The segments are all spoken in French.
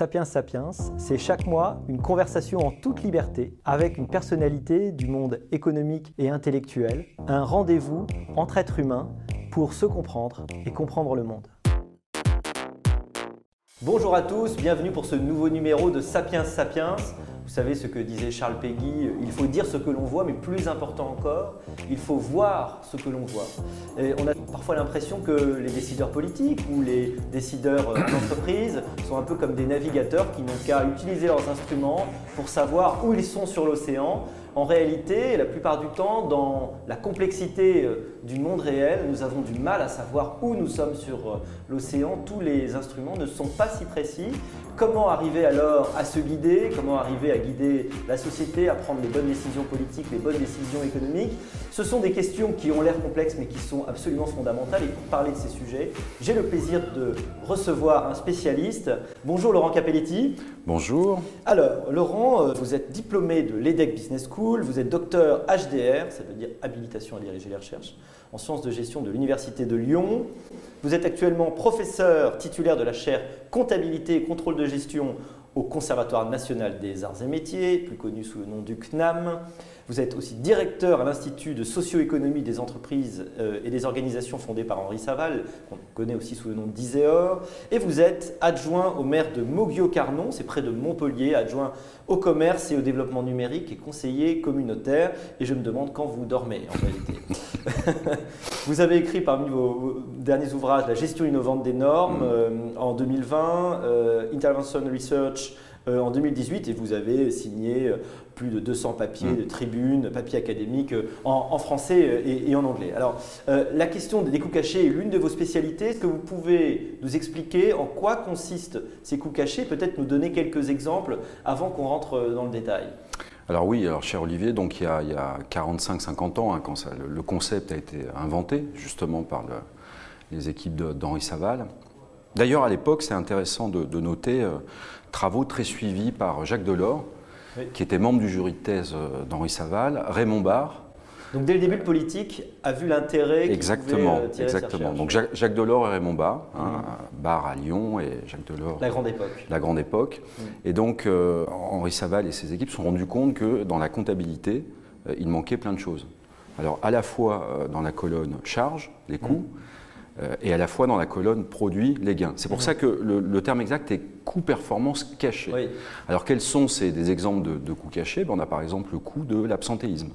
Sapiens Sapiens, c'est chaque mois une conversation en toute liberté avec une personnalité du monde économique et intellectuel, un rendez-vous entre êtres humains pour se comprendre et comprendre le monde. Bonjour à tous, bienvenue pour ce nouveau numéro de Sapiens Sapiens. Vous savez ce que disait Charles Péguy, il faut dire ce que l'on voit, mais plus important encore, il faut voir ce que l'on voit. On a parfois l'impression que les décideurs politiques ou les décideurs d'entreprise sont un peu comme des navigateurs qui n'ont qu'à utiliser leurs instruments pour savoir où ils sont sur l'océan. En réalité, la plupart du temps, dans la complexité euh, du monde réel, nous avons du mal à savoir où nous sommes sur euh, l'océan. Tous les instruments ne sont pas si précis. Comment arriver alors à se guider? Comment arriver à guider la société, à prendre les bonnes décisions politiques, les bonnes décisions économiques? Ce sont des questions qui ont l'air complexes mais qui sont absolument fondamentales. Et pour parler de ces sujets, j'ai le plaisir de recevoir un spécialiste. Bonjour Laurent Capelletti. Bonjour. Alors Laurent, euh, vous êtes diplômé de l'EDEC Business School, vous êtes docteur HDR, ça veut dire habilitation à diriger les recherches, en sciences de gestion de l'Université de Lyon. Vous êtes actuellement professeur titulaire de la chaire comptabilité et contrôle de gestion au Conservatoire national des arts et métiers, plus connu sous le nom du CNAM. Vous êtes aussi directeur à l'Institut de socio-économie des entreprises euh, et des organisations fondées par Henri Saval, qu'on connaît aussi sous le nom d'Iséor. Et vous êtes adjoint au maire de Moguio-Carnon, c'est près de Montpellier, adjoint au commerce et au développement numérique et conseiller communautaire. Et je me demande quand vous dormez en réalité. vous avez écrit parmi vos derniers ouvrages La gestion innovante des normes euh, en 2020, euh, Intervention Research en 2018 et vous avez signé plus de 200 papiers mm. de tribunes, papiers académiques euh, en, français euh, et, en anglais. Alors, euh, la question des coûts cachés est l'une de vos spécialités. Est-ce que vous pouvez nous expliquer en quoi consistent ces coûts cachés Peut-être nous donner quelques exemples avant qu'on rentre dans le détail? Alors oui, alors cher Olivier, donc il y a, a 45-50 ans, hein, quand ça, le, concept a été inventé justement par les équipes d'Henri Saval. D'ailleurs, à l'époque, c'est intéressant de, noter travaux très suivis par Jacques Delors, qui était membre du jury de thèse euh, d'Henri Saval, Raymond Barre. Donc dès le début, le politique a vu l'intérêt Exactement, pouvait, euh, exactement. Donc Jacques, Delors et Raymond Barre, hein, mm. Barre à Lyon et Jacques Delors. La grande époque. La grande époque. Mm. Et donc euh, Henri Saval et ses équipes se sont rendus compte que dans la comptabilité, il manquait plein de choses. Alors à la fois dans la colonne charge, les coûts, mm. Euh, et à la fois dans la colonne produit les gains. C'est pour mhm. ça que le, terme exact est coût performance caché. Alors quels sont ces, des exemples de, coûts cachés? Ben, On a par exemple le coût de l'absentéisme.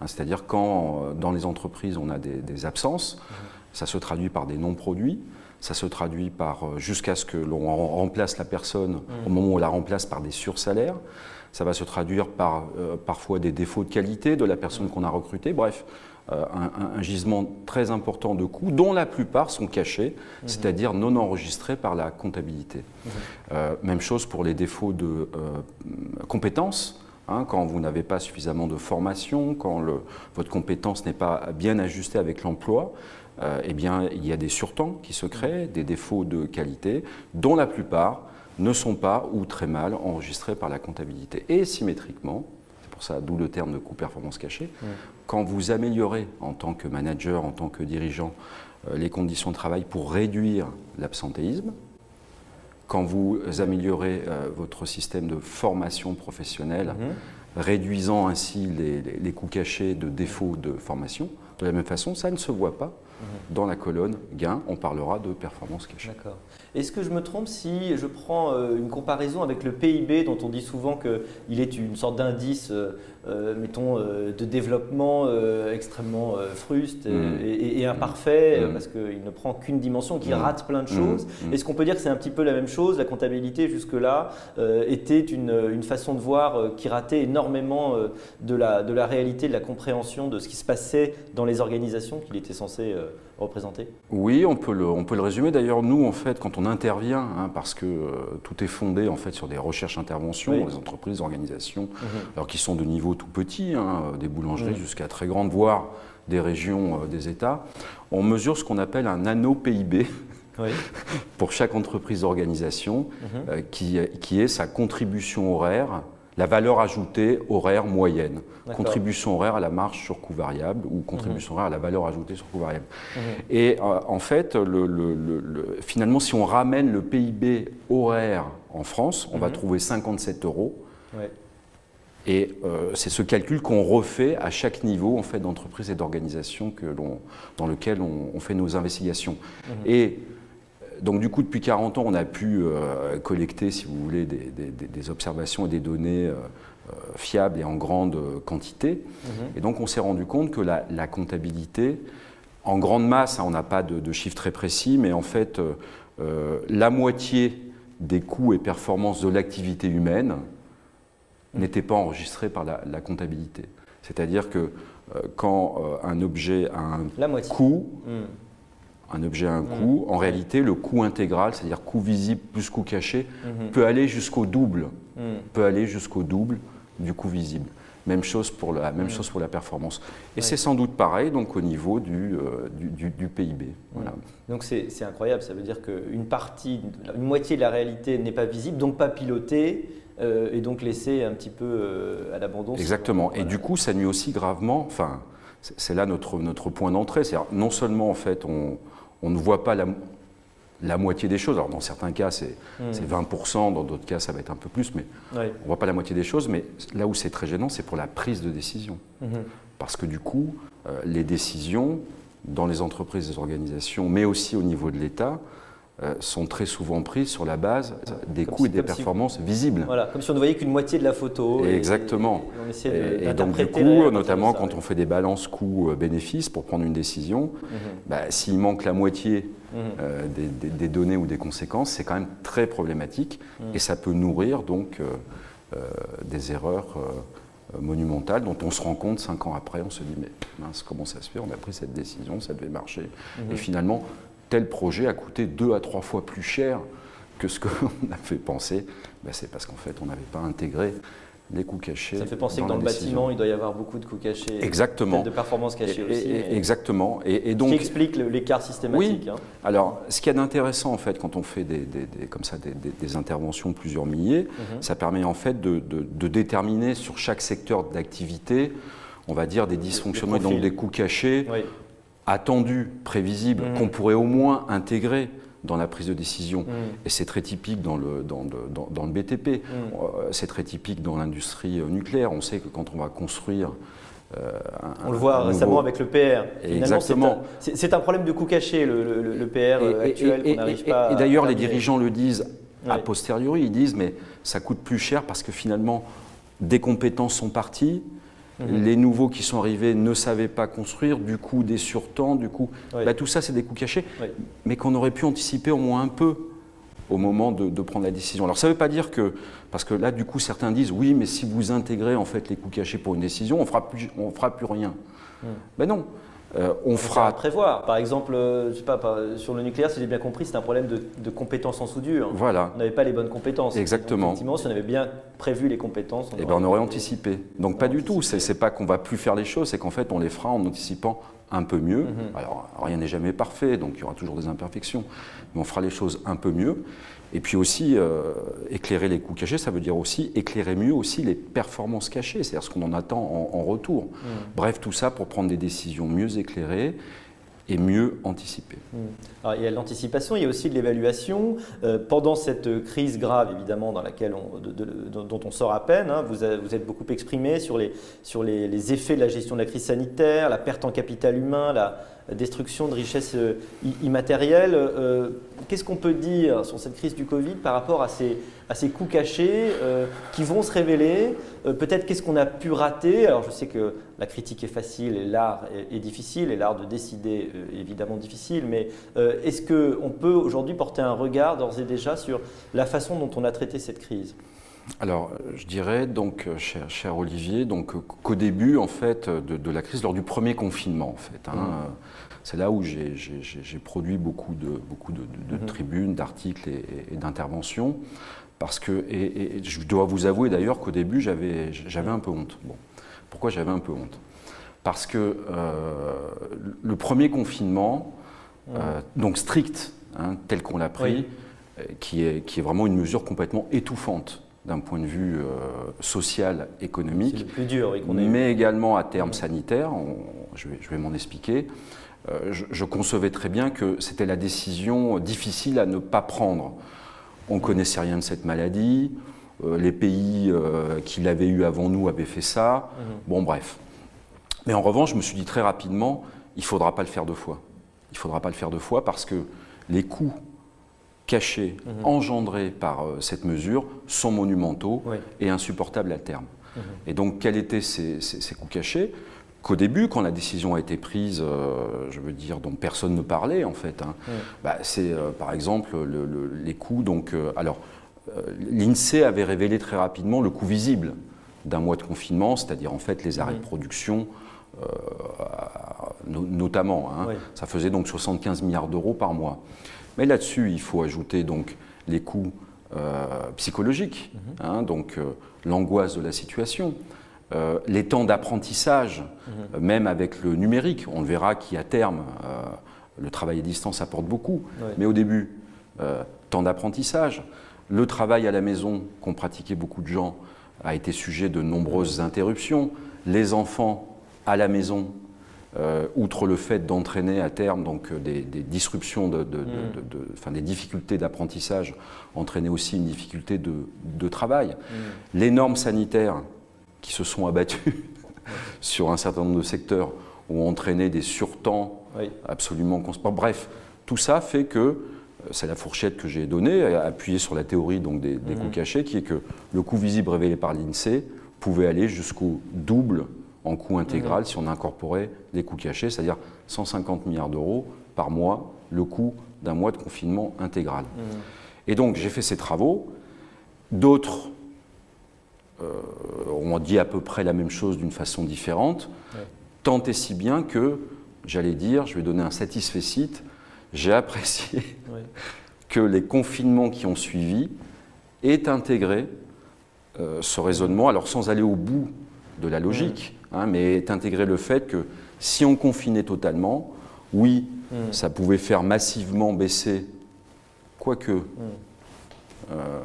Hein, c'est-à-dire quand euh, dans les entreprises on a des, absences, mhm. ça se traduit par des non-produits, ça se traduit par euh, jusqu'à ce que l'on remplace la personne mhm. au moment où on la remplace par des sursalaires. Ça va se traduire par parfois des défauts de qualité de la personne qu'on a recrutée. Bref, euh, un, gisement très important de coûts, dont la plupart sont cachés, mhm. c'est-à-dire non enregistrés par la comptabilité. Mhm. Euh, même chose pour les défauts de euh, compétences. Hein, quand vous n'avez pas suffisamment de formation, quand le, votre compétence n'est pas bien ajustée avec l'emploi, eh bien, il y a des surtemps qui se créent, des défauts de qualité, dont la plupart ne sont pas ou très mal enregistrés par la comptabilité. Et symétriquement, ça, d'où le terme de coût performance caché. Quand vous améliorez en tant que manager, en tant que dirigeant, euh, les conditions de travail pour réduire l'absentéisme, quand vous améliorez euh, votre système de formation professionnelle, mhm. réduisant ainsi les, coûts cachés de défaut de formation, de la même façon, ça ne se voit pas. Dans la colonne gain, on parlera de performance cachée. D'accord. Est-ce que je me trompe si je prends euh, une comparaison avec le PIB dont on dit souvent qu'il est une sorte d'indice, euh, euh, mettons, de développement extrêmement fruste et, mm. imparfait mm. parce qu'il ne prend qu'une dimension, qui mm. rate plein de choses Est-ce qu'on peut dire que c'est un petit peu la même chose? La comptabilité jusque-là était une, façon de voir qui ratait énormément de, la, de la réalité, de la compréhension de ce qui se passait dans les organisations qu'il était censé représenter Oui, on peut le, on peut le résumer. D'ailleurs, nous, en fait, quand on intervient, hein, parce que euh, tout est fondé en fait sur des recherches-interventions, des entreprises, organisations, mhm. alors qui sont de niveau tout petit, hein, des boulangeries jusqu'à très grandes, voire des régions, euh, des États, on mesure ce qu'on appelle un nano-PIB. pour chaque entreprise organisation, mhm. euh, qui, qui, est sa contribution horaire la valeur ajoutée horaire moyenne. Contribution horaire à la marge sur coût variable ou contribution horaire à la valeur ajoutée sur coût variable. Mhm. Et euh, en fait, le, finalement, si on ramène le PIB horaire en France, on va mhm. trouver 57 euros. Et euh, c'est ce calcul qu'on refait à chaque niveau en fait, d'entreprise et d'organisation dans lequel on, fait nos investigations. Mhm. Et donc du coup, depuis 40 ans, on a pu euh, collecter, si vous voulez, des, observations et des données euh, euh, fiables et en grande quantité. Mhm. Et donc on s'est rendu compte que la, comptabilité, en grande masse, hein, on n'a pas de, chiffres très précis, mais en fait, la moitié des coûts et performances de l'activité humaine n'était pas enregistrée par la, comptabilité. C'est-à-dire que quand un objet a un coût, mhm un objet a un coût. En réalité, le coût intégral, c'est-à-dire coût visible plus coût caché, mhm. peut aller jusqu'au double, mhm. peut aller jusqu'au double du coût visible. Même chose pour la, même mhm. chose pour la performance. Et c'est sans doute pareil donc, au niveau du, euh, du, PIB. Donc c'est incroyable, ça veut dire qu'une partie, une moitié de la réalité n'est pas visible, donc pas pilotée, euh, et donc laissée un petit peu euh, à l'abandon. Exactement. Et du coup, ça nuit aussi gravement, enfin, c'est là notre, notre point d'entrée, c'est non seulement en fait on, on ne voit pas la, moitié des choses. Alors dans certains cas, c'est 20%, hmm. dans d'autres cas, ça va être un peu plus, mais on ne voit pas la moitié des choses. Mais là où c'est très gênant, c'est pour la prise de décision. Hmm. Parce que du coup, euh, les décisions dans les entreprises, les organisations, mais aussi au niveau de l'État, sont très souvent prises sur la base des coûts et des performances visibles. Voilà, comme si on ne voyait qu'une moitié de la photo. exactement. Et, on donc du coup, notamment quand on fait des balances coûts-bénéfices pour prendre une décision, mhm. bah, s'il manque la moitié mhm. euh, des, données ou des conséquences, c'est quand même très problématique mhm. et ça peut nourrir donc euh, des erreurs monumentales dont on se rend compte cinq ans après, on se dit mais mince, comment ça se fait? On a pris cette décision, ça devait marcher. Et finalement, tel projet a coûté deux à trois fois plus cher que ce qu'on a fait penser, ben, c'est parce qu'en fait, on n'avait pas intégré les coûts cachés. Ça fait penser que dans le bâtiment, il doit y avoir beaucoup de coûts cachés. Exactement. De performances cachées aussi. exactement. Et, donc, qui explique l'écart systématique. Oui. Hein. Alors, ce qu'il y a d'intéressant, en fait, quand on fait des, comme ça, des, interventions de plusieurs milliers, mhm. ça permet en fait de, déterminer sur chaque secteur d'activité, on va dire, des dysfonctionnements, donc des coûts cachés. Oui attendu, prévisible, mm. qu'on pourrait au moins intégrer dans la prise de décision. Mm. Et c'est très typique dans le, dans, dans, le BTP, mm. euh, c'est très typique dans l'industrie euh, nucléaire. On sait que quand on va construire euh, on le voit récemment avec le PR. Exactement. C'est un, problème de coût caché, le, PR actuel, qu'on n'arrive pas Et, d'ailleurs, les dirigeants le disent a posteriori, ils disent, mais ça coûte plus cher parce que finalement, des compétences sont parties, Mhm. Les nouveaux qui sont arrivés ne savaient pas construire, du coup des surtemps, du coup. Bah, tout ça, c'est des coûts cachés, mais qu'on aurait pu anticiper au moins un peu au moment de, prendre la décision. Alors ça ne veut pas dire que, parce que là du coup certains disent oui mais si vous intégrez en fait les coûts cachés pour une décision, on fera on fera plus rien. Ben non, euh, on fera. À prévoir. Par exemple, euh, je sais pas, sur le nucléaire, si j'ai bien compris, c'est un problème de, compétences en soudure. Voilà. On n'avait pas les bonnes compétences. Exactement. effectivement, si on avait bien prévu les compétences, on, eh ben, on aurait anticipé. Donc pas du tout. C'est pas qu'on va plus faire les choses, c'est qu'en fait on les fera en anticipant un peu mieux. Mhm. Alors rien n'est jamais parfait, donc il y aura toujours des imperfections, mais on fera les choses un peu mieux. Et puis aussi, euh, éclairer les coûts cachés, ça veut dire aussi éclairer mieux aussi les performances cachées, c'est-à-dire ce qu'on en attend en, retour. Mm. Bref, tout ça pour prendre des décisions mieux éclairées et mieux anticipées. Mm. Alors, il y a l'anticipation, il y a aussi de l'évaluation. Euh, pendant cette crise grave, évidemment, dans laquelle on, dont on sort à peine, hein, vous, vous, êtes beaucoup exprimé sur, les, sur les, les, effets de la gestion de la crise sanitaire, la perte en capital humain, la, destruction de richesses euh, immatérielles. Euh, qu'est-ce qu'on peut dire sur cette crise du Covid par rapport à ces, à coûts cachés euh, qui vont se révéler? Peut-être qu'est-ce qu'on a pu rater? Alors je sais que la critique est facile et l'art est, difficile et l'art de décider est évidemment difficile, mais est-ce qu'on peut aujourd'hui porter un regard d'ores et déjà sur la façon dont on a traité cette crise? Alors, je dirais donc, cher, Olivier, donc qu'au début en fait de, la crise, lors du premier confinement en fait, hein, mmh. c'est là où j'ai produit beaucoup de, beaucoup de, mmh. tribunes, d'articles et, d'interventions, parce que et, je dois vous avouer d'ailleurs qu'au début j'avais un peu honte. Bon, pourquoi j'avais un peu honte? Parce que euh, le premier confinement, mmh. euh, donc strict, hein, tel qu'on l'a pris, euh, qui, est, qui est vraiment une mesure complètement étouffante d'un point de vue euh, social, économique, C'est le plus dur, oui, qu'on ait eu. mais également à terme sanitaire. On- je vais, m'en expliquer. Euh, je, je concevais très bien que c'était la décision difficile à ne pas prendre. On ne connaissait rien de cette maladie. euh, les pays qui l'avaient eu avant nous avaient fait ça. Mhm. Bon, bref. Mais en revanche, je me suis dit très rapidement, il ne faudra pas le faire deux fois. Il ne faudra pas le faire deux fois parce que les coûts cachés, Mhm. engendrés par euh, cette mesure, sont monumentaux Oui. et insupportables à terme. Mhm. Et donc, quels étaient ces, ces- ces coûts cachés? Qu'au début, quand la décision a été prise, euh, je veux dire, dont personne ne parlait en fait, hein, bah, c'est euh, par exemple le- le- les coûts. Donc, alors, l'INSEE avait révélé très rapidement le coût visible d'un mois de confinement, c'est-à-dire en fait les arrêts de production, euh, no- notamment. hein. Oui. Ça faisait donc 75 milliards d'euros par mois. Mais là-dessus, il faut ajouter donc les coûts euh, psychologiques, hein, donc euh, l'angoisse de la situation, euh, les temps d'apprentissage, euh, même avec le numérique. On le verra qu'à terme, le travail à distance apporte beaucoup. Oui. Mais au début, temps d'apprentissage, le travail à la maison qu'ont pratiqué beaucoup de gens a été sujet de nombreuses interruptions. Les enfants à la maison, euh, outre le fait d'entraîner à terme donc, euh, des, des disruptions, de, de- de- Mm. des difficultés d'apprentissage, entraîner aussi une difficulté de, travail. Mhm. Les normes sanitaires qui se sont abattues sur un certain nombre de secteurs ont entraîné des surtemps Oui. absolument constants. Bref, tout ça fait que, euh, c'est la fourchette que j'ai donnée, appuyée sur la théorie donc, des, des Mhm. coûts cachés, qui est que le coût visible révélé par l'INSEE pouvait aller jusqu'au double en coût intégral si on incorporait les coûts cachés, c'est-à-dire 150 milliards d'euros par mois, le coût d'un mois de confinement intégral. Et donc j'ai fait ces travaux. D'autres euh, ont dit à peu près la même chose d'une façon différente, Ouais. tant et si bien que, j'allais dire, je vais donner un satisfait site, j'ai apprécié que les confinements qui ont suivi aient intégré euh, ce raisonnement, alors sans aller au bout de la logique, hein, mais aient intégré le fait que si on confinait totalement, oui, Mhm. ça pouvait faire massivement baisser, quoique, Mhm. euh,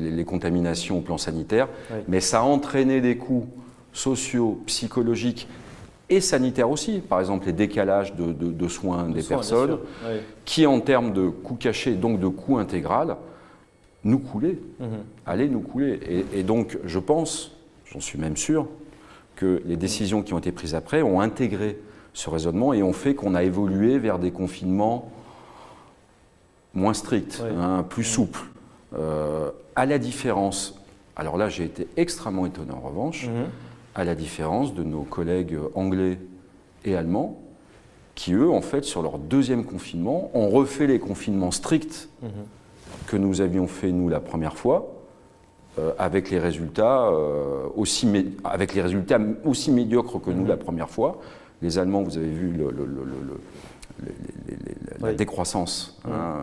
les, contaminations au plan sanitaire, Oui. mais ça entraînait des coûts sociaux, psychologiques et sanitaires aussi, par exemple les décalages de, de- de soins De des soins, personnes. Oui. qui en termes de coûts cachés, donc de coûts intégral, nous coulaient, Mhm. allaient nous couler. Et, et donc je pense, j'en suis même sûr, que les décisions qui ont été prises après ont intégré ce raisonnement et ont fait qu'on a évolué vers des confinements moins stricts, Oui. hein, plus souples. Euh, à la différence, alors là j'ai été extrêmement étonné en revanche, Mhm. à la différence de nos collègues anglais et allemands, qui eux, en fait, sur leur deuxième confinement, ont refait les confinements stricts Mhm. que nous avions fait nous la première fois, euh, avec les résultats euh, aussi avec les résultats aussi médiocres que nous Mhm. la première fois. Les Allemands, vous avez vu le- le- le- la Oui. décroissance, hein,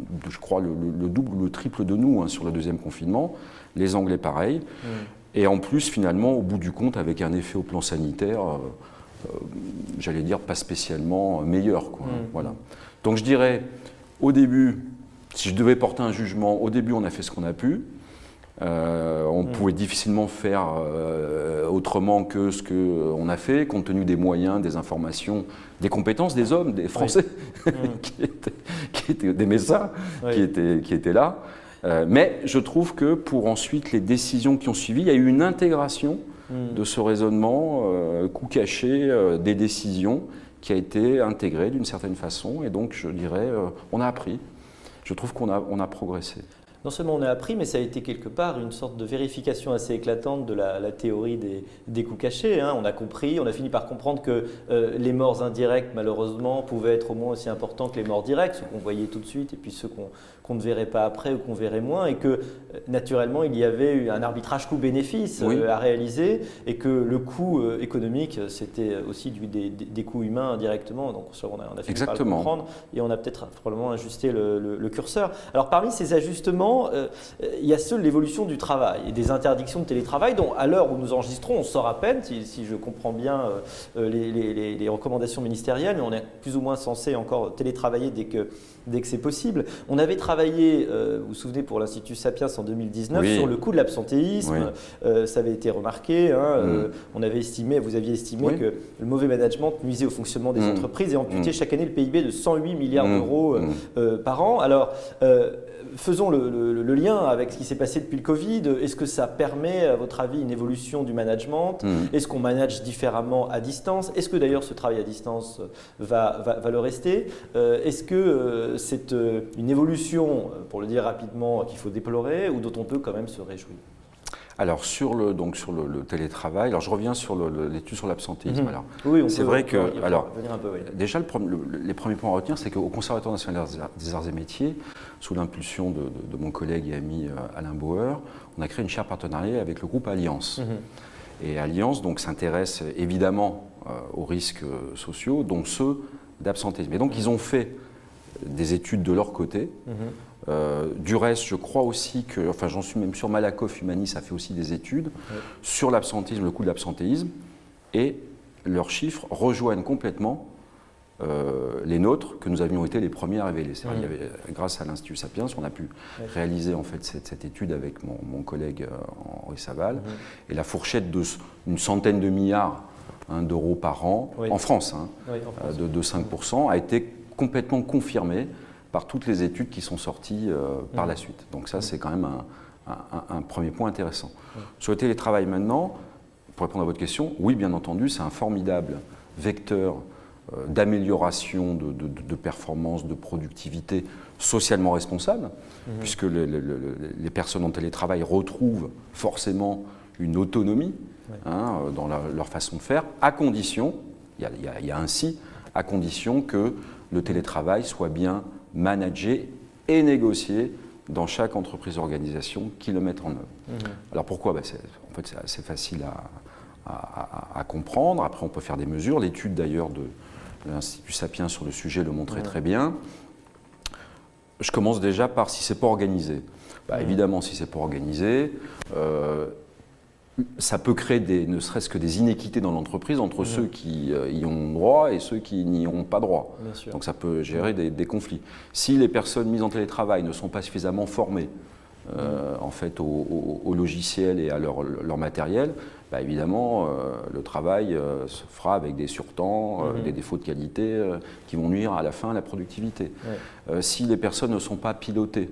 de, je crois le, le- le double ou le triple de nous hein, sur le deuxième confinement. Les Anglais, pareil. Mhm. Et en plus, finalement, au bout du compte, avec un effet au plan sanitaire, euh, j'allais dire pas spécialement meilleur. Quoi, hein, Mm. voilà. Donc je dirais, au début, si je devais porter un jugement, au début, on a fait ce qu'on a pu. Euh, on Mm. pouvait difficilement faire euh, autrement que ce qu'on a fait, compte tenu des moyens, des informations, des compétences des hommes, des Français, Mhm. qui, étaient, qui étaient des médecins Oui. qui étaient, qui étaient là. Euh, mais je trouve que pour ensuite les décisions qui ont suivi, il y a eu une intégration Mhm. de ce raisonnement euh, coup caché euh, des décisions qui a été intégrée d'une certaine façon. Et donc, je dirais, euh, on a appris. Je trouve qu'on a, on a progressé. Non seulement on a appris, mais ça a été quelque part une sorte de vérification assez éclatante de la, théorie des, coûts cachés. hein. On a compris, on a fini par comprendre que euh, les morts indirects, malheureusement, pouvaient être au moins aussi importants que les morts directs, ceux qu'on voyait tout de suite et puis ceux qu'on qu'on ne verrait pas après ou qu'on verrait moins, et que euh, naturellement il y avait eu un arbitrage coût-bénéfice Oui. euh, à réaliser, et que le coût euh, économique, c'était aussi du- des, des- coûts humains indirectement. Donc on a, on a fini par le Exactement. comprendre et on a peut-être probablement ajusté le, le- le curseur. Alors parmi ces ajustements, euh, il y a seule l'évolution du travail et des interdictions de télétravail dont, à l'heure où nous enregistrons, on sort à peine, si, je comprends bien les, recommandations ministérielles, mais on est plus ou moins censé encore télétravailler dès que, dès que c'est possible. On avait travaillé, vous vous souvenez, pour l'Institut Sapiens en 2019 sur le coût de l'absentéisme. ça avait été remarqué. Hein, mm. on avait estimé, vous aviez estimé que le mauvais management nuisait au fonctionnement des mm. entreprises et amputait chaque année le PIB de 108 milliards d'euros par an. Alors, euh, faisons le, lien avec ce qui s'est passé depuis le Covid. Est-ce que ça permet, à votre avis, une évolution du management? Hmm. Est-ce qu'on manage différemment à distance? Est-ce que d'ailleurs ce travail à distance va, va, le rester? Euh, Est-ce que euh, c'est une évolution, pour le dire rapidement, qu'il faut déplorer ou dont on peut quand même se réjouir? Alors sur le donc sur le, télétravail, alors je reviens sur l'étude sur l'absentéisme. Mhm. Alors oui, c'est vrai que alors déjà les premiers points à retenir, c'est qu'au Conservatoire national des arts et métiers, sous l'impulsion de, mon collègue et ami euh, Alain Bauer, on a créé une chaire partenariat avec le groupe Alliance. Mhm. Et Alliance donc s'intéresse évidemment euh, aux risques euh, sociaux, dont ceux d'absentéisme. Et donc mhm. ils ont fait des études de leur côté. Euh, du reste, je crois aussi que, enfin j'en suis même sûr, Malakoff Humanis a fait aussi des études sur l'absentéisme, le coût de l'absentéisme, et leurs chiffres rejoignent complètement euh, les nôtres que nous avions été les premiers à révéler. Vrai, grâce à l'Institut Sapiens, on a pu réaliser en fait cette, étude avec mon, collègue euh, Henri Saval, et la fourchette de une centaine de milliards hein, d'euros par an en France, hein, de, de 5%, a été complètement confirmée par toutes les études qui sont sorties euh, par la suite. Donc ça, c'est quand même un, premier point intéressant. Sur le télétravail maintenant, pour répondre à votre question, oui, bien entendu, c'est un formidable vecteur euh, d'amélioration de, performance, de productivité socialement responsable, mhm. puisque les personnes en télétravail retrouvent forcément une autonomie hein, dans leur façon de faire, à condition, il y, y, a ainsi, à condition que le télétravail soit bien manager et négocier dans chaque entreprise organisation qui le mettent en œuvre. Mhm. Alors pourquoi? Ben, En fait, c'est assez facile à, comprendre. Après, on peut faire des mesures. L'étude d'ailleurs de l'Institut Sapiens sur le sujet le montrait très bien. Je commence déjà par si c'est pas organisé. Bah, évidemment, si c'est pas organisé, euh, ça peut créer des, ne serait-ce que des inéquités dans l'entreprise entre mmh. ceux qui euh, y ont droit et ceux qui n'y ont pas droit. Donc ça peut gérer des, conflits. Si les personnes mises en télétravail ne sont pas suffisamment formées euh, en fait au, logiciel et à leur, matériel, bah, évidemment euh, le travail se fera avec des surtemps, mmh. des défauts de qualité qui vont nuire à la fin à la productivité. si les personnes ne sont pas pilotées,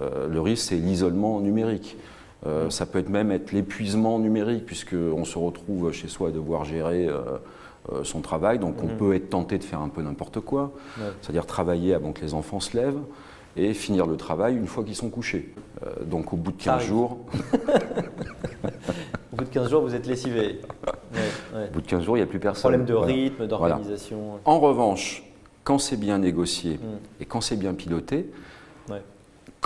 le risque c'est l'isolement numérique. Euh, ça peut être même être l'épuisement numérique, puisqu'on se retrouve chez soi à devoir gérer euh, euh, son travail. Donc on mhm. peut être tenté de faire un peu n'importe quoi, c'est-à-dire travailler avant que les enfants se lèvent et finir le travail une fois qu'ils sont couchés. donc au bout de 15 jours. au bout de 15 jours, vous êtes lessivé. Au bout de 15 jours, il n'y a plus personne. Problème de rythme, d'organisation. En revanche, quand c'est bien négocié mm. et quand c'est bien piloté,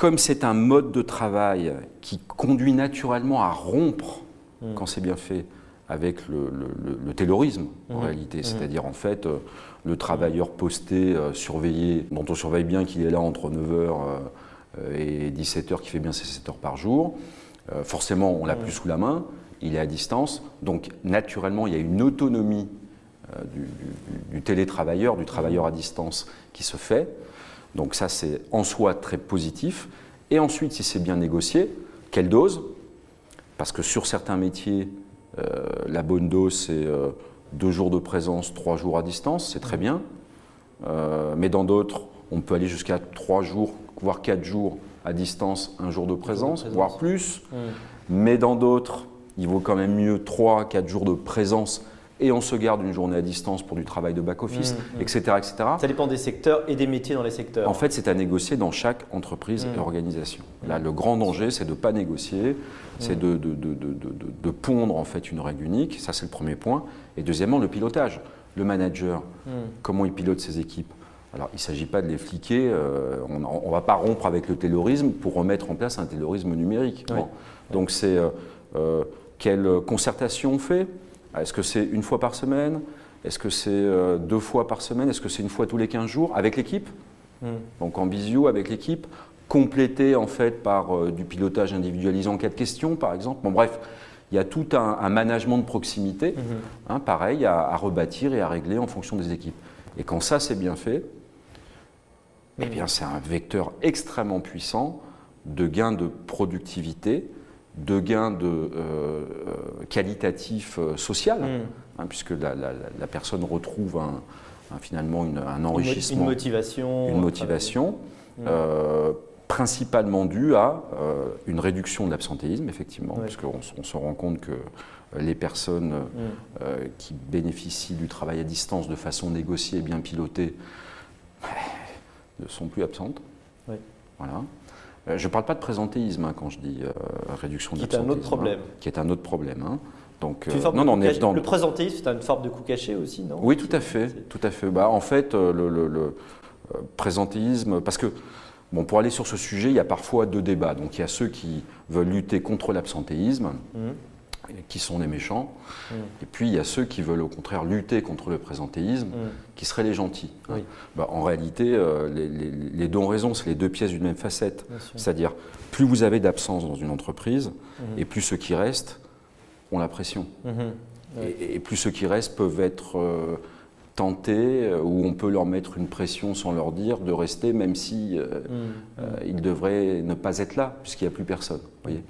comme c'est un mode de travail qui conduit naturellement à rompre, mm. quand c'est bien fait, avec le, le, taylorisme en mm. réalité, mm. c'est-à-dire en fait euh, le travailleur posté, euh, surveillé, dont on surveille bien qu'il est là entre 9h euh, et 17h, qui fait bien ses 7 heures par jour, forcément on l'a plus sous la main, il est à distance, donc naturellement il y a une autonomie du, du, télétravailleur, du travailleur à distance qui se fait. Donc ça, c'est en soi très positif. Et ensuite, si c'est bien négocié, quelle dose? Parce que sur certains métiers, euh, la bonne dose, c'est euh, deux jours de présence, trois jours à distance, c'est très bien. Euh, mais dans d'autres, on peut aller jusqu'à trois jours, voire quatre jours à distance, un jour de présence, voire plus. Mmh. Mais dans d'autres, il vaut quand même mieux trois, quatre jours de présence et on se garde une journée à distance pour du travail de back-office, etc., mmh, mmh. etc. Ça dépend des secteurs et des métiers dans les secteurs. En fait, c'est à négocier dans chaque entreprise et mmh. organisation. Là, le grand danger, c'est de ne pas négocier, c'est de, de, de, de, pondre en fait une règle unique. Ça, c'est le premier point. Et deuxièmement, le pilotage. Le manager, comment il pilote ses équipes alors, il ne s'agit pas de les fliquer, euh, on ne va pas rompre avec le terrorisme pour remettre en place un terrorisme numérique. Donc, c'est euh, euh, quelle concertation on fait? Est-ce que c'est une fois par semaine? Est-ce que c'est euh, deux fois par semaine? Est-ce que c'est une fois tous les 15 jours? Avec l'équipe? Hmm. Donc en visio avec l'équipe complété en fait par euh, du pilotage individualisé en cas de question, par exemple. Bon, bref, il y a tout un, management de proximité, mhm. hein, pareil, à, rebâtir et à régler en fonction des équipes. Et quand ça c'est bien fait, eh bien c'est un vecteur extrêmement puissant de gains de productivité, de gains de euh, euh, qualitatif social, mhm. hein, puisque la, personne retrouve un, finalement un enrichissement, une motivation, une motivation. Euh, principalement dû à euh, une réduction de l'absentéisme, effectivement, puisqu'on on se rend compte que euh, les personnes mm. euh, qui bénéficient du travail à distance de façon négociée et bien pilotée ne sont plus absentes. Voilà. Je ne parle pas de présentéisme hein, quand je dis réduction de l'absentéisme. Qui est un autre problème. Hein, qui est un autre problème. Hein. Donc, non, non, dans... Le présentéisme, c'est une forme de coup caché aussi, non? Oui, tout à fait. Tout à fait. Bah, en fait, le, le présentéisme, parce que Bon, pour aller sur ce sujet, il y a parfois deux débats. Donc il y a ceux qui veulent lutter contre l'absentéisme, mmh. Qui sont les méchants, mmh. et puis il y a ceux qui veulent au contraire lutter contre le présentéisme, mmh. qui seraient les gentils. Bah, en réalité, euh, les, deux ont raison, c'est les deux pièces d'une même facette. C'est-à-dire, plus vous avez d'absence dans une entreprise, et plus ceux qui restent ont la pression. Et, plus ceux qui restent peuvent être... Euh, tenter, euh, où on peut leur mettre une pression sans leur dire de rester, même si euh, ils devraient ne pas être là, puisqu'il n'y a plus personne. Voyez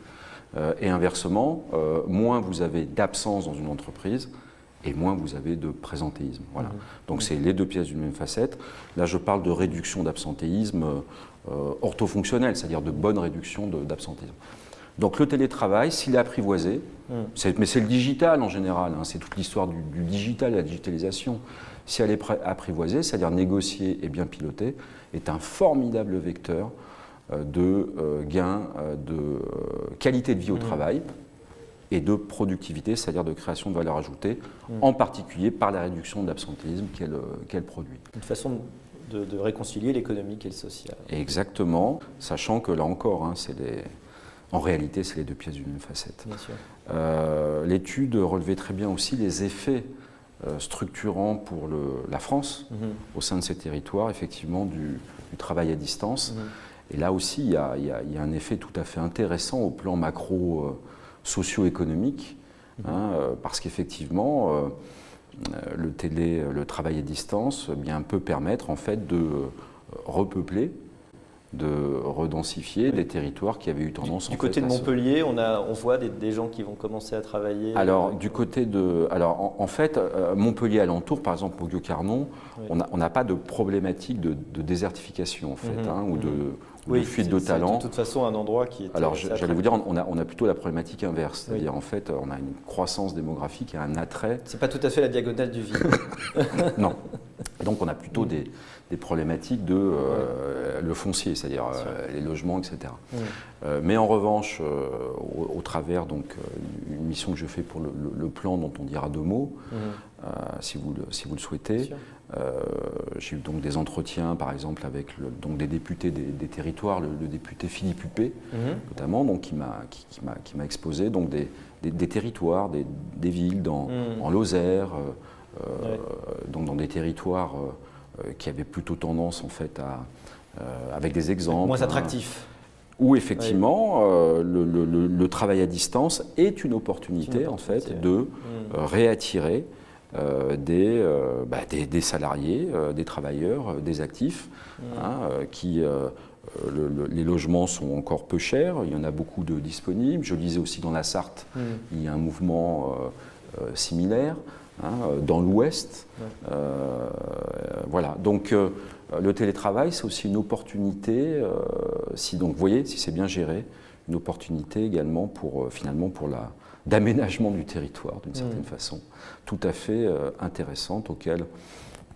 et inversement, moins vous avez d'absence dans une entreprise, et moins vous avez de présentéisme. Voilà. Mmh. Donc c'est les deux pièces d'une même facette. Là, je parle de réduction d'absentéisme orthofonctionnel, c'est-à-dire de bonne réduction d'absentéisme. Donc le télétravail, s'il est apprivoisé, mmh. mais c'est le digital en général, hein, c'est toute l'histoire du, du, digital, la digitalisation si elle est apprivoisée, c'est-à-dire négociée et bien pilotée, est un formidable vecteur euh, de euh, gain euh, de qualité de vie au mmh. travail et de productivité, c'est-à-dire de création de valeur ajoutée, mmh. en particulier par la réduction de l'absentéisme qu'elle produit. Une façon de, réconcilier l'économique et le social. Exactement, sachant que là encore, hein, en réalité, c'est les deux pièces d'une même facette. L'étude relevait très bien aussi les effets euh, structurant pour la France mhm. au sein de ces territoires, effectivement, du, travail à distance. Et là aussi, il y, a, un effet tout à fait intéressant au plan macro-socio-économique, mhm. hein, euh, parce qu'effectivement, euh, le, télé, le travail à distance eh bien, peut permettre en fait de repeupler de redensifier des territoires qui avaient eu tendance. Du, du côté de Montpellier, on, a, on voit des, gens qui vont commencer à travailler. Alors du côté de, alors en, fait, euh, Montpellier alentour, par exemple au Vieux-Carnon, on n'a pas de problématique de, désertification en fait, mhm. hein, ou de, oui, fuite de talent. De toute façon, un endroit qui est. Alors, j'allais vous dire, on a, on a, plutôt la problématique inverse. C'est-à-dire, en fait, on a une croissance démographique et un attrait. C'est pas tout à fait la diagonale du vide. non. Donc, on a plutôt des, des problématiques de euh, le foncier, c'est-à-dire euh, les logements, etc. Euh, mais en revanche, au, travers donc une mission que je fais pour le, plan dont on dira deux mots, si, vous le, si vous le souhaitez, j'ai eu donc des entretiens, par exemple, avec donc des députés des, territoires, le, député Philippe Huppé, notamment, donc qui m'a qui, qui m'a exposé donc des, des, territoires, des, villes dans, en Lozère, donc dans des territoires qui avait plutôt tendance en fait à, euh, avec des exemples. Moins attractif. où effectivement euh, le, travail à distance est une opportunité, en fait de mmh. réattirer des, bah, des, salariés, des travailleurs, des actifs, mmh. hein, qui les logements sont encore peu chers, il y en a beaucoup de disponibles. Je lisais aussi dans la Sarthe, mmh. il y a un mouvement similaire. Hein, euh, dans l'Ouest. Euh, voilà. Donc euh, le télétravail, c'est aussi une opportunité, si donc, vous voyez, si c'est bien géré, une opportunité également pour finalement pour la d'aménagement du territoire d'une certaine mmh. façon, tout à fait intéressante auquel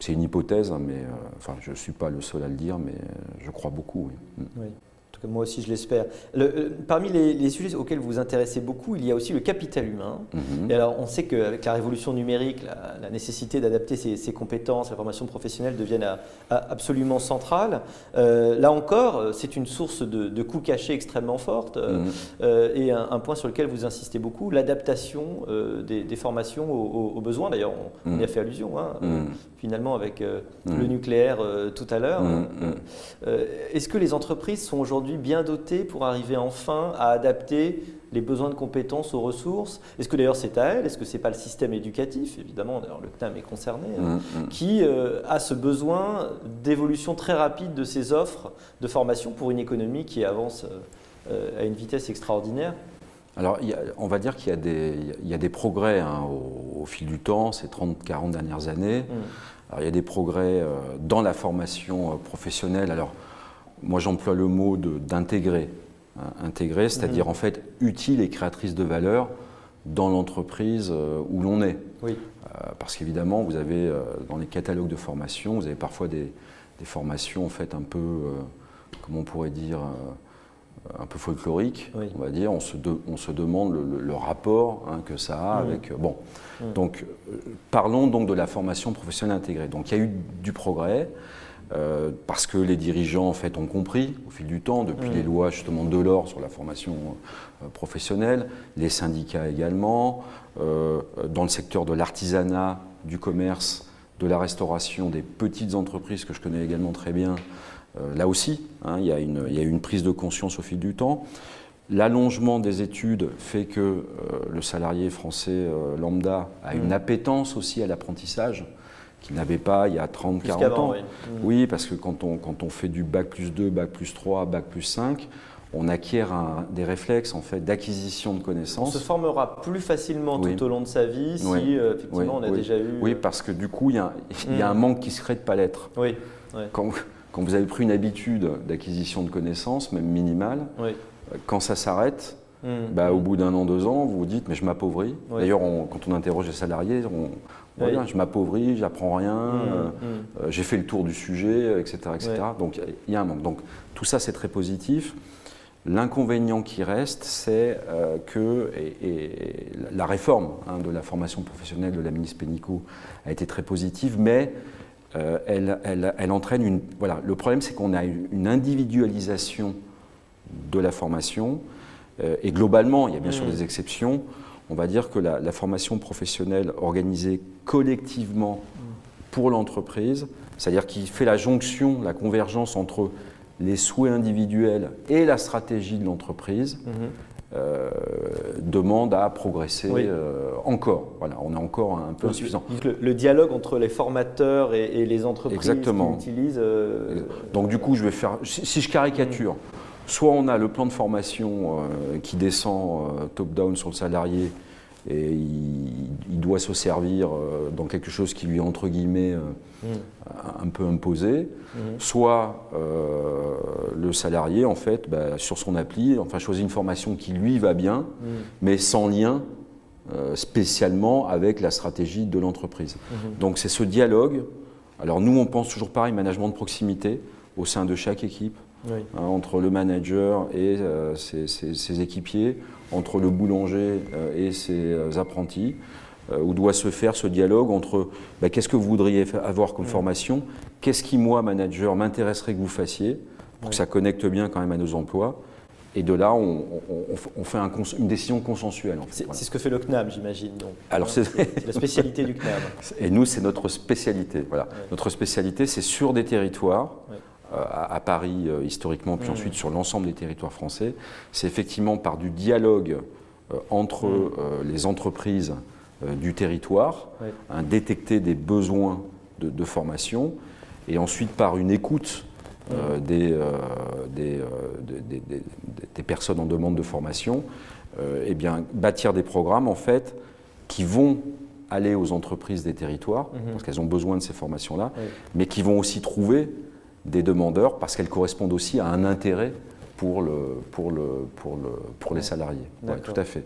c'est une hypothèse, hein, mais enfin je ne suis pas le seul à le dire, mais je crois beaucoup. oui. oui moi aussi je l'espère. Euh, parmi les, sujets auxquels vous vous intéressez beaucoup, il y a aussi le capital humain. Mhm. Et alors on sait qu'avec la révolution numérique, la, nécessité d'adapter ses, compétences, la formation professionnelle deviennent absolument centrales. Euh, là encore, c'est une source de, coûts cachés extrêmement forte mhm. euh, et un, point sur lequel vous insistez beaucoup, l'adaptation des, formations aux, besoins. D'ailleurs, on, y a mhm. fait allusion hein, finalement avec le nucléaire tout à l'heure. Est-ce que les entreprises sont aujourd'hui aujourd'hui bien dotés pour arriver enfin à adapter les besoins de compétences aux ressources Est-ce que d'ailleurs c'est à elle Est-ce que c'est pas le système éducatif Évidemment, d'ailleurs le thème est concerné, hein, Mm, mm. qui euh, a ce besoin d'évolution très rapide de ses offres de formation pour une économie qui avance euh, euh, à une vitesse extraordinaire? Alors, il y a- on va dire qu'il y, a des- il y a des progrès hein, au, au fil du temps, ces 30-40 dernières années. Mm. Alors, il y a des progrès euh, dans la formation professionnelle. Alors, moi, j'emploie le mot d'intégrer. hein, intégrer, c'est-à-dire Mhm. en fait utile et créatrice de valeur dans l'entreprise euh, où l'on est. Oui. Euh, parce qu'évidemment, vous avez euh, dans les catalogues de formation, vous avez parfois des, des formations en fait un peu, euh, comment on pourrait dire, un peu folkloriques, Oui. on va dire. On se, de- on se demande le, le- le rapport hein, que ça a Mhm. avec. bon, Mhm. donc parlons donc de la formation professionnelle intégrée. Donc il y a eu du progrès. Euh, parce que les dirigeants en fait ont compris au fil du temps, depuis Mhm. les lois justement de l'or sur la formation euh, professionnelle, les syndicats également, euh, dans le secteur de l'artisanat, du commerce, de la restauration, des petites entreprises que je connais également très bien. là aussi, hein, il, y a une, y a eu une prise de conscience au fil du temps. L'allongement des études fait que le salarié français lambda a une Mm. appétence aussi à l'apprentissage qu'il n'avait pas il y a 30, Plus 40 qu'avant, ans. oui. Oui, parce que quand on, quand on fait du bac plus 2, bac plus 3, bac plus 5, on acquiert un- des réflexes en fait d'acquisition de On se connaissances. formera plus facilement Oui. tout au long de sa vie si Oui. euh, effectivement Oui, on a déjà eu. Oui, parce que du coup, il y a, il y a un manque qui se crée de pas l'être. oui, Quand, quand vous avez pris une habitude d'acquisition de connaissances, même minimale, quand ça s'arrête, Mm. bah, au bout d'un an, deux ans, vous vous dites, mais je m'appauvris. D'ailleurs, quand on interroge les salariés, on, on Oui. je m'appauvris, j'apprends rien, Mm, euh, mm. euh, j'ai fait le tour du sujet, euh, etc. etc. Ouais. Donc il y a un manque. Donc tout ça, c'est très positif. L'inconvénient qui reste, c'est euh, que et, et la réforme hein, de la formation professionnelle de la ministre Pénicaud a été très positive, mais euh, elle, elle- elle entraîne une. Voilà, le problème, c'est qu'on a une individualisation de la formation, euh, et globalement, il y a bien sûr Mm. des exceptions. On va dire que la, la formation professionnelle organisée collectivement pour l'entreprise, c'est-à-dire qui fait la jonction, la convergence entre les souhaits individuels et la stratégie de l'entreprise, Mhm. euh, demande à progresser Oui. euh, encore. Voilà, on est encore un peu insuffisant. Le, le dialogue entre les formateurs et, et les entreprises Exactement. qui l'utilisent. euh, Donc du coup, je vais faire, si si je caricature, soit on a le plan de formation euh, qui descend euh, top-down sur le salarié et il, il doit se servir euh, dans quelque chose qui lui est entre guillemets mm, un peu imposé, mhm. soit le salarié en fait bah, sur son appli, enfin choisit une formation qui lui va bien, Mm, mais sans lien spécialement avec la stratégie de l'entreprise. mhm. Donc c'est ce dialogue. Alors nous, on pense toujours pareil, management de proximité au sein de chaque équipe, Oui. hein, entre le manager et euh, ses, ses- ses équipiers, entre le boulanger euh, et ses euh, apprentis, euh, où doit se faire ce dialogue entre bah, qu'est-ce que vous voudriez avoir comme Mm. formation, qu'est-ce qui, moi, manager, m'intéresserait que vous fassiez, pour que ça connecte bien quand même à nos emplois. Et de là, on, fait un cons- une décision consensuelle. en fait. C'est Voilà. ce que fait le CNAM, j'imagine. Alors, Hein, c'est- c'est la spécialité du CNAM. Et nous, c'est notre spécialité. Voilà. Ouais. Notre spécialité, c'est sur des territoires, Ouais. Euh, à, à Paris euh, historiquement, puis ensuite sur l'ensemble des territoires français. C'est effectivement par du dialogue euh, entre les entreprises du territoire, hein, détecter des besoins de, de formation, et ensuite par une écoute euh, des, euh, des, euh, des- des- des- des personnes en demande de formation, eh bien, bâtir des programmes en fait qui vont aller aux entreprises des territoires, Mhm. parce qu'elles ont besoin de ces formations-là, Oui. mais qui vont aussi trouver des demandeurs parce qu'elles correspondent aussi à un intérêt pour, le, pour, le, pour, le, pour les salariés. Ouais, tout à fait.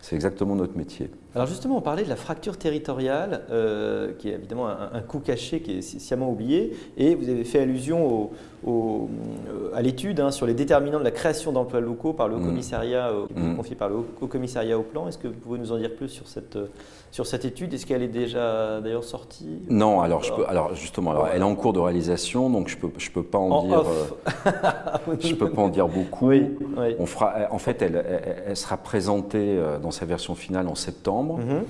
C'est exactement notre métier. Alors justement, on parlait de la fracture territoriale, euh, qui est évidemment un, un coup caché qui est sci- sciemment oublié, et vous avez fait allusion au- au- euh, à l'étude hein, sur les déterminants de la création d'emplois locaux par le Haut Mm. commissariat, Mm. confié par le Haut commissariat au plan. Est-ce que vous pouvez nous en dire plus sur cette, euh, sur cette étude? Est-ce qu'elle est déjà d'ailleurs sortie? Non, alors, je peux, alors justement, alors, elle est en cours de réalisation, donc je ne peux, je peux pas en, En dire, euh, je peux pas en dire beaucoup. Oui, oui. On fera, en fait, elle, elle- elle sera présentée dans sa version finale en septembre. Mhm.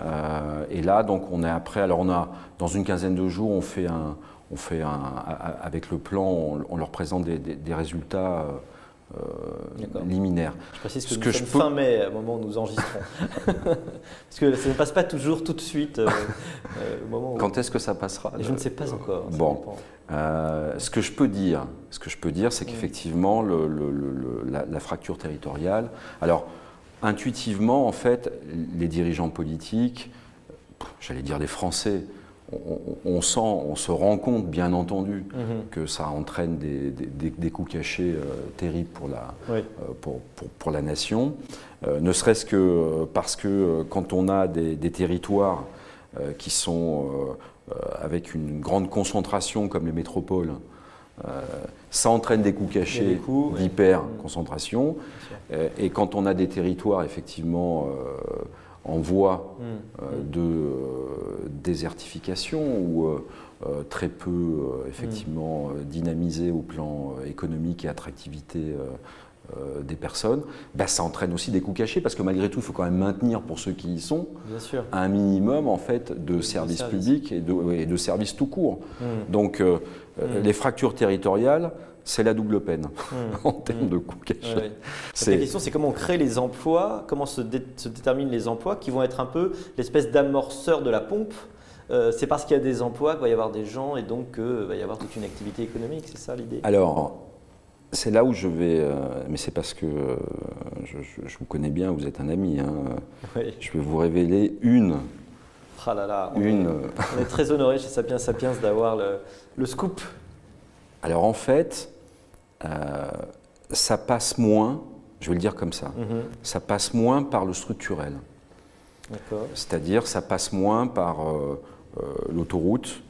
Euh, et là, donc, on est après. Alors, on a dans une quinzaine de jours, on fait un, on fait un, avec le plan, on, on leur présente des, des- des résultats liminaire. Je précise que, Ce nous que sommes je fin mai, au moment où nous enregistrons. Parce que ça ne passe pas toujours tout de suite. au moment où... Quand est-ce que ça passera Je ne sais pas encore. Bon. ce que je peux dire, ce que je peux dire, c'est qu'effectivement, la, la, fracture territoriale. Alors, intuitivement, en fait, les dirigeants politiques, j'allais dire les Français, on, sent, on se rend compte, bien entendu, mhm. que ça entraîne des, des, coups cachés euh, terribles pour la, euh, pour, pour, la nation, euh, ne serait-ce que parce que quand on a des, territoires qui sont avec une grande concentration comme les métropoles, ça entraîne des coups cachés d'hyper-concentration. et quand on a des territoires effectivement en voie mm. euh, de euh, désertification ou euh, très peu effectivement mm. dynamisé au plan économique et attractivité des personnes, bah, ça entraîne aussi des coûts cachés parce que malgré tout, il faut quand même maintenir pour ceux qui y sont un minimum en fait de services publics et de, de, services tout court. Mm. Donc les fractures territoriales, c'est la double peine hmm. en termes hmm. de coûts cachés. La question, c'est comment on crée les emplois, comment se, déterminent les emplois qui vont être un peu l'espèce d'amorceur de la pompe. Euh, c'est parce qu'il y a des emplois qu'il va y avoir des gens et donc qu'il va y avoir toute une activité économique, c'est ça l'idée? Alors, c'est là où je vais, euh, mais c'est parce que euh, je, vous connais bien, vous êtes un ami. Hein. Je vais vous révéler une. Ah là là, on, une... Est, on est très honoré chez Sapiens Sapiens d'avoir le, le scoop. Alors en fait, euh, ça passe moins, je vais le dire comme ça, mhm. ça passe moins par le structurel. C'est-à-dire, ça passe moins par euh, euh, l'autoroute.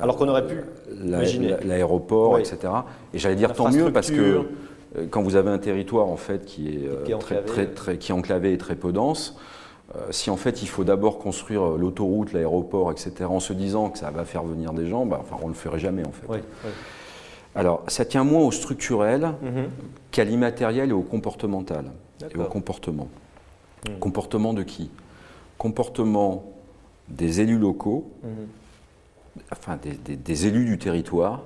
Alors qu'on aurait pu l'aéroport, etc. Et j'allais dire tant mieux parce que quand vous avez un territoire en fait qui est, très, très, très, qui est enclavé et très peu dense, si en fait il faut d'abord construire l'autoroute, l'aéroport, etc., en se disant que ça va faire venir des gens, bah, enfin, on ne le ferait jamais en fait. Alors, ça tient moins au structurel mhm. qu'à l'immatériel et au comportemental. Et au comportement. Mhm. Comportement de qui? Comportement des élus locaux, mhm. enfin des, élus du territoire,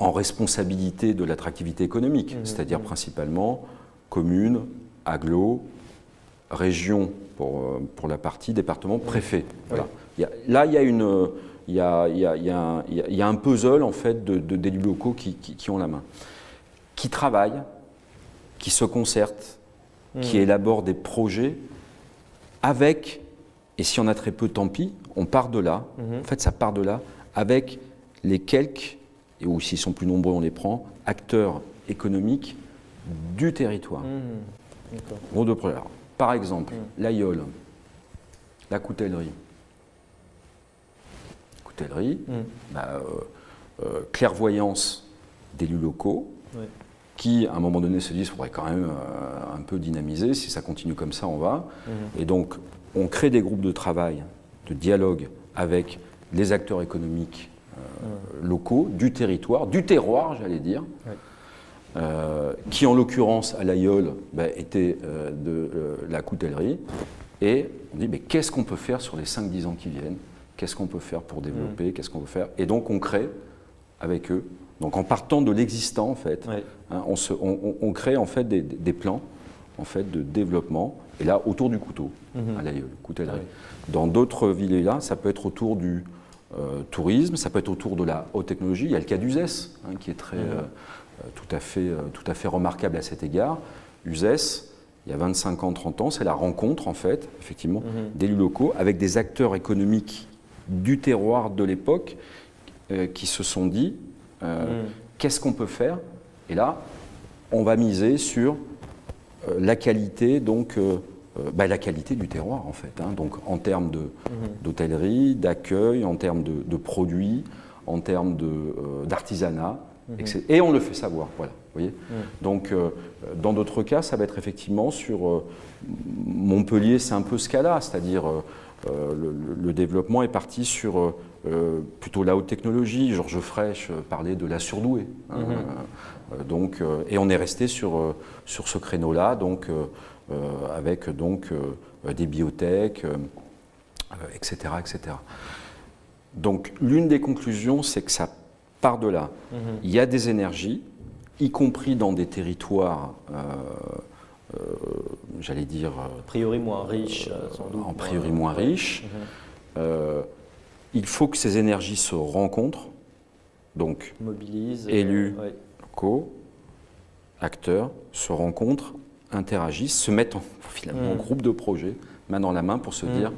en responsabilité de l'attractivité économique, c'est-à-dire principalement communes, agglos, régions pour, euh, pour la partie, département, préfet. là, il y a une il y a, un puzzle en fait de, d'élus locaux qui, ont la main, qui travaillent, qui se concertent, qui mmh. élaborent des projets avec, et si on a très peu, tant pis, on part de là, mmh. en fait ça part de là, avec les quelques, et ou s'ils sont plus nombreux on les prend, acteurs économiques du territoire. Mmh. de par exemple, l'aïeul, la coutellerie, Mm. Bah, euh, euh, clairvoyance d'élus locaux, qui, à un moment donné, se disent faudrait quand même euh, un peu dynamiser, si ça continue comme ça, on va. Mm-hmm. Et donc, on crée des groupes de travail, de dialogue avec les acteurs économiques mm. locaux, du territoire, du terroir, j'allais dire. Qui en l'occurrence à l'Aïol bah, était de la coutellerie. Et on dit, mais qu'est-ce qu'on peut faire sur les 5-10 ans qui viennent? Qu'est-ce qu'on peut faire pour développer, mm. qu'est-ce qu'on peut faire? Et donc on crée avec eux, donc en partant de l'existant en fait, hein, on, crée en fait des, plans en fait de développement. Et là autour du couteau, mm-hmm. à la coutellerie. Dans d'autres villes là, ça peut être autour du euh, tourisme, ça peut être autour de la haute technologie. Il y a le cas d'Uzès hein, qui est très, mm-hmm. Euh, tout, à fait, euh, tout à fait remarquable à cet égard. Uzès, il y a 25 ans, 30 ans, c'est la rencontre, en fait, effectivement, mm-hmm. d'élus locaux avec des acteurs économiques du terroir de l'époque euh, qui se sont dit euh, mm. qu'est-ce qu'on peut faire? Et là, on va miser sur euh, la qualité, donc bah, la qualité du terroir en fait. Hein. donc en termes mm-hmm. d'hôtellerie, d'accueil, en termes de, produits, en termes d'artisanat. Mm-hmm. Et on le fait savoir, voilà. Voyez mm. Donc, dans d'autres cas, ça va être effectivement sur Montpellier, c'est un peu ce cas-là, c'est-à-dire euh, le, développement est parti sur euh, euh, plutôt la haute technologie. Georges Frêche parlait de la surdouée. Hein, mhm. donc, et on est resté sur, sur ce créneau-là, donc, avec donc, des biotech, etc., etc. Donc l'une des conclusions, c'est que ça part de là. Mhm. Il y a des énergies, y compris dans des territoires, j'allais dire... A priori moins riches, sans doute. En priori moins, riches. Mhm. il faut que ces énergies se rencontrent, donc Mobilise, élus locaux, acteurs, se rencontrent, interagissent, se mettent en, finalement en mhm. groupe de projet, main dans la main, pour se dire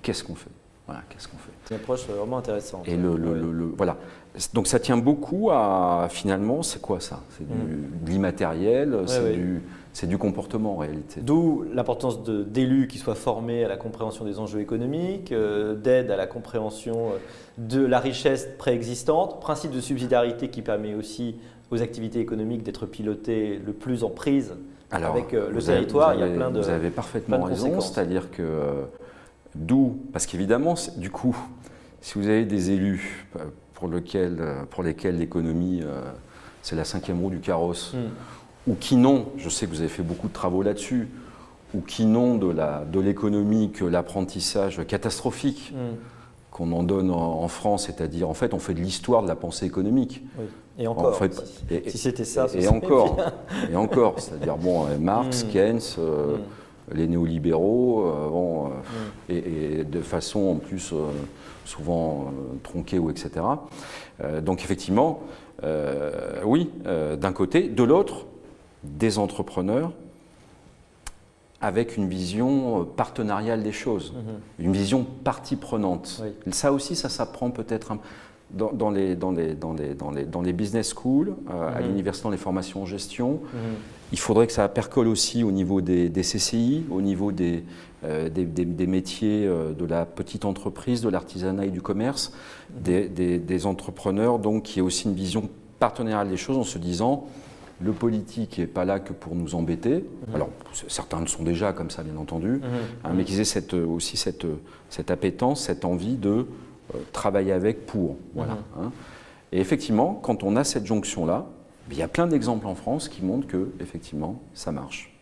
qu'est-ce qu'on fait? Voilà, qu'est-ce qu'on fait C'est une approche vraiment intéressante. Et le, voilà. Donc ça tient beaucoup à, finalement, c'est quoi ça? C'est mm. de l'immatériel, c'est du, comportement en réalité. D'où l'importance d'élus qui soient formés à la compréhension des enjeux économiques, euh, d'aide à la compréhension euh, de la richesse préexistante, principe de subsidiarité qui permet aussi aux activités économiques d'être pilotées le plus en prise avec euh, le territoire. il y a plein de Vous avez parfaitement raison, c'est-à-dire que D'où, parce qu'évidemment, du coup, si vous avez des élus euh, pour, euh, pour lesquels l'économie, euh, c'est la cinquième roue du carrosse, hmm. ou qui n'ont, je sais que vous avez fait beaucoup de travaux là-dessus, ou qui n'ont de l'économie que l'apprentissage catastrophique hmm. qu'on en donne en, France, c'est-à-dire, en fait, on fait de l'histoire de la pensée économique. Oui. Et encore, si, c'était ça, et, et encore, et encore, c'est-à-dire bon, Marx, hmm. Keynes, les néolibéraux, euh, bon, euh, mm. et, de façon en plus euh, souvent tronquée ou etc. donc effectivement, oui, d'un côté, de l'autre, des entrepreneurs avec une vision partenariale des choses, mm-hmm. une vision partie prenante. Ça aussi, ça s'apprend peut-être dans, les, dans, les, dans, les, dans, les, business schools, à mm-hmm. l'université dans les formations en gestion. Il faudrait que ça percole aussi au niveau des, CCI, au niveau des, euh, des, métiers euh, de la petite entreprise, de l'artisanat et du commerce, des, entrepreneurs, donc qui aient aussi une vision partenariale des choses en se disant le politique n'est pas là que pour nous embêter. Mhm. Alors, certains le sont déjà comme ça, bien entendu, mhm. hein, mais qu'ils aient cette, aussi cette, cette appétence, cette envie de euh, travailler avec pour. Voilà, mhm. hein. Et effectivement, quand on a cette jonction-là, il y a plein d'exemples en France qui montrent que, effectivement, ça marche.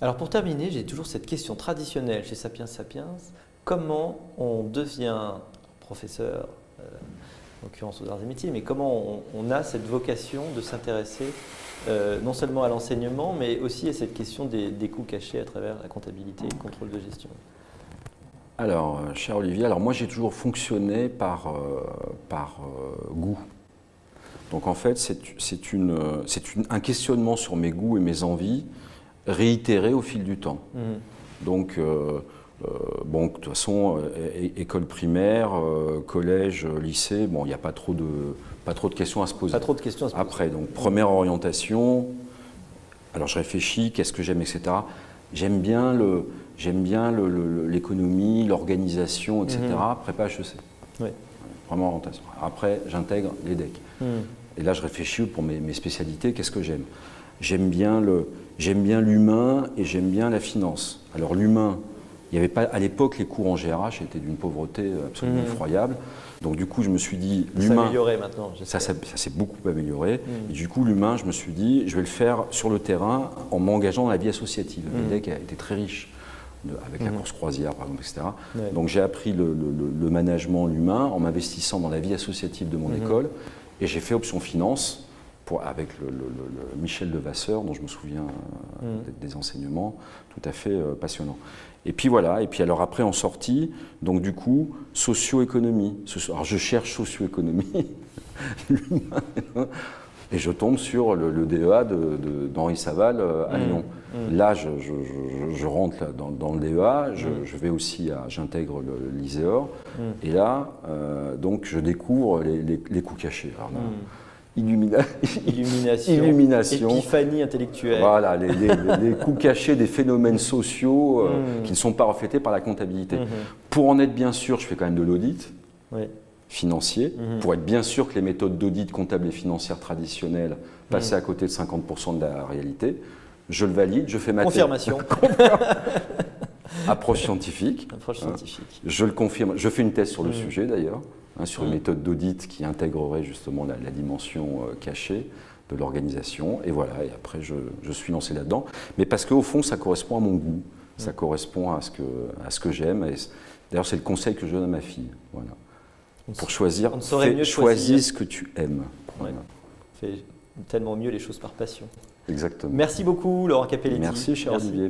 Alors pour terminer, j'ai toujours cette question traditionnelle chez Sapiens Sapiens. Comment on devient professeur, euh, en l'occurrence aux arts et métiers, mais comment on, a cette vocation de s'intéresser euh, non seulement à l'enseignement, mais aussi à cette question des, coûts cachés à travers la comptabilité et le contrôle de gestion? Alors, euh, cher Olivier, alors moi j'ai toujours fonctionné par, par goût. Donc en fait, c'est un questionnement sur mes goûts et mes envies réitéré au fil du temps. Mmh. Donc, euh, euh, bon, de toute façon, école primaire, euh, collège, lycée, bon, il n'y a pas trop, de, pas trop de questions à se poser. Pas trop de questions à se poser. Après, donc, première orientation, alors je réfléchis, qu'est-ce que j'aime, etc. J'aime bien le, j'aime bien l'économie, l'organisation, etc. Mmh. Prépa HEC. Oui. Vraiment orientation. Après, j'intègre l'EDEC. Mmh. Et là, je réfléchis pour mes, spécialités, qu'est-ce que j'aime? J'aime bien le, j'aime bien l'humain et j'aime bien la finance. Alors l'humain, il y avait pas à l'époque les cours en GRH étaient d'une pauvreté absolument mmh. effroyable. Donc du coup, je me suis dit l'humain. Ça amélioré maintenant. Ça, ça, s'est beaucoup amélioré. Mmh. Et du coup, l'humain, je me suis dit, je vais le faire sur le terrain en m'engageant dans la vie associative. Mmh. a été très riche. Avec la course croisière, par exemple, etc. Donc j'ai appris le, le management, l'humain, en m'investissant dans la vie associative de mon école. Et j'ai fait option finance pour, avec le, Michel Devasseur, dont je me souviens euh, mm. des, enseignements, tout à fait euh, passionnants. Et puis voilà, et puis alors après en sortie, donc du coup, socio-économie. Alors je cherche socio-économie, et je tombe sur le, DEA d'Henri Saval euh, à mm. Lyon. Mm. Là, je, rentre dans, le DEA, je, vais aussi à, j'intègre l'ISEOR, et là, donc je découvre les, coûts cachés. illumination, illumination, épiphanie intellectuelle. Voilà, les, les, coûts cachés des phénomènes sociaux euh, qui ne sont pas reflétés par la comptabilité. Hmm. Pour en être bien sûr, je fais quand même de l'audit financier, hmm. pour être bien sûr que les méthodes d'audit comptable et financière traditionnelles passaient à côté de 50% de la réalité. Je le valide, je fais ma confirmation. Approche scientifique. Approche scientifique. Je le confirme. Je fais une thèse sur le sujet d'ailleurs. Hein, sur une méthode d'audit qui intégrerait justement la, dimension euh, cachée de l'organisation. Et voilà, et après je, suis lancé là-dedans. Mais parce qu'au fond, ça correspond à mon goût, ça correspond à ce que, à ce que j'aime. D'ailleurs, c'est le conseil que je donne à ma fille. Voilà pour choisir, on saurait mieux choisis ce que tu aimes. Ouais. Fais tellement mieux les choses par passion. Exactement. Merci beaucoup, Laurent Capelletti. Merci, cher Olivier.